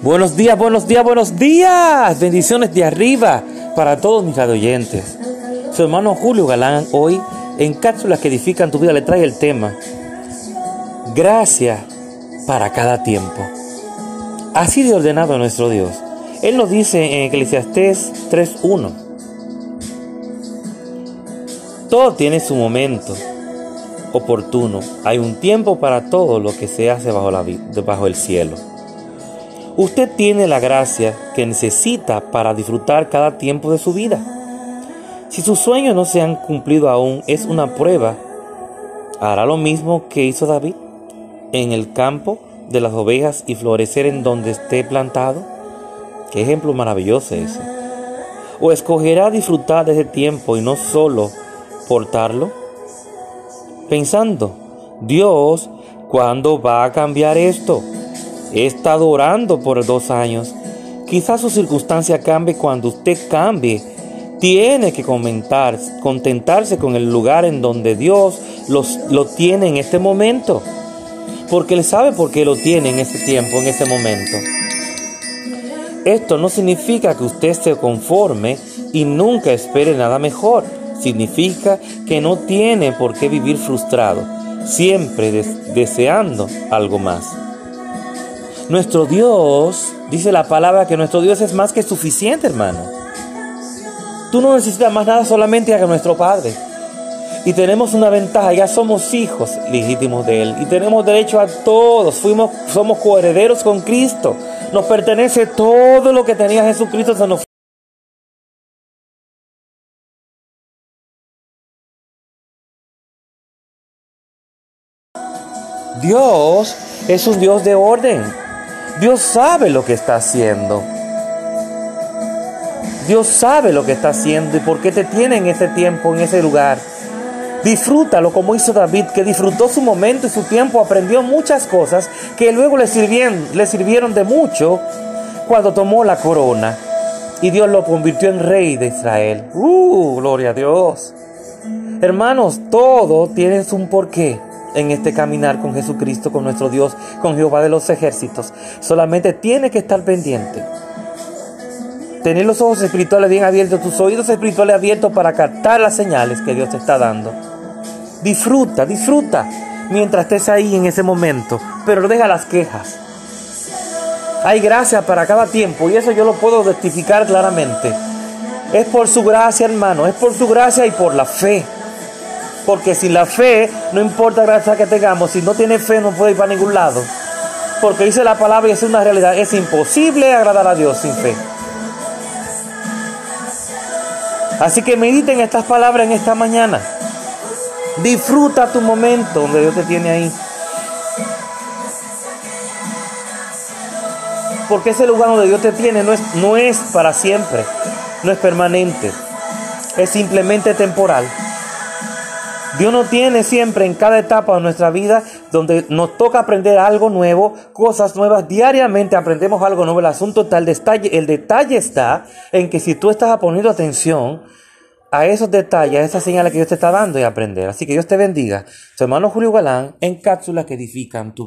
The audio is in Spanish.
Buenos días, buenos días, buenos días. Bendiciones de arriba para todos mis oyentes. Su hermano Julio Galán hoy en cápsulas que edifican tu vida le trae el tema Gracias para cada tiempo. Así de ordenado nuestro Dios. Él nos dice en Eclesiastés 3.1 Todo tiene su momento oportuno. Hay un tiempo para todo lo que se hace bajo, la, bajo el cielo. Usted tiene la gracia que necesita para disfrutar cada tiempo de su vida. Si sus sueños no se han cumplido aún, es una prueba. ¿Hará lo mismo que hizo David en el campo de las ovejas y florecer en donde esté plantado? Qué ejemplo maravilloso ese. ¿O escogerá disfrutar de ese tiempo y no solo portarlo? Pensando, Dios, ¿cuándo va a cambiar esto? He estado orando por dos años. Quizás su circunstancia cambie cuando usted cambie. Tiene que comentar, contentarse con el lugar en donde Dios los, lo tiene en este momento. Porque Él sabe por qué lo tiene en ese tiempo, en ese momento. Esto no significa que usted se conforme y nunca espere nada mejor. Significa que no tiene por qué vivir frustrado, siempre deseando algo más. Nuestro Dios, dice la palabra que nuestro Dios es más que suficiente, hermano. Tú no necesitas más nada solamente a nuestro Padre. Y tenemos una ventaja, ya somos hijos legítimos de Él. Y tenemos derecho a todos. Fuimos, somos coherederos con Cristo. Nos pertenece todo lo que tenía Jesucristo. Se Dios es un Dios de orden. Dios sabe lo que está haciendo. Dios sabe lo que está haciendo y por qué te tiene en ese tiempo, en ese lugar. Disfrútalo como hizo David, que disfrutó su momento y su tiempo, aprendió muchas cosas que luego le sirvieron, le sirvieron de mucho cuando tomó la corona y Dios lo convirtió en rey de Israel. ¡Uh! Gloria a Dios. Hermanos, todo tiene un porqué en este caminar con Jesucristo, con nuestro Dios, con Jehová de los ejércitos. Solamente tiene que estar pendiente. Tener los ojos espirituales bien abiertos, tus oídos espirituales abiertos para captar las señales que Dios te está dando. Disfruta, disfruta mientras estés ahí en ese momento, pero deja las quejas. Hay gracia para cada tiempo y eso yo lo puedo testificar claramente. Es por su gracia, hermano, es por su gracia y por la fe. Porque sin la fe, no importa la gracia que tengamos, si no tiene fe no puede ir para ningún lado. Porque dice la palabra y es una realidad, es imposible agradar a Dios sin fe. Así que mediten estas palabras en esta mañana. Disfruta tu momento donde Dios te tiene ahí. Porque ese lugar donde Dios te tiene no es, no es para siempre, no es permanente, es simplemente temporal. Dios nos tiene siempre en cada etapa de nuestra vida donde nos toca aprender algo nuevo, cosas nuevas. Diariamente aprendemos algo nuevo. El asunto está, el detalle, el detalle está en que si tú estás poniendo atención a esos detalles, a esas señales que Dios te está dando y aprender. Así que Dios te bendiga. Su hermano Julio Galán en cápsulas que edifican tu vida.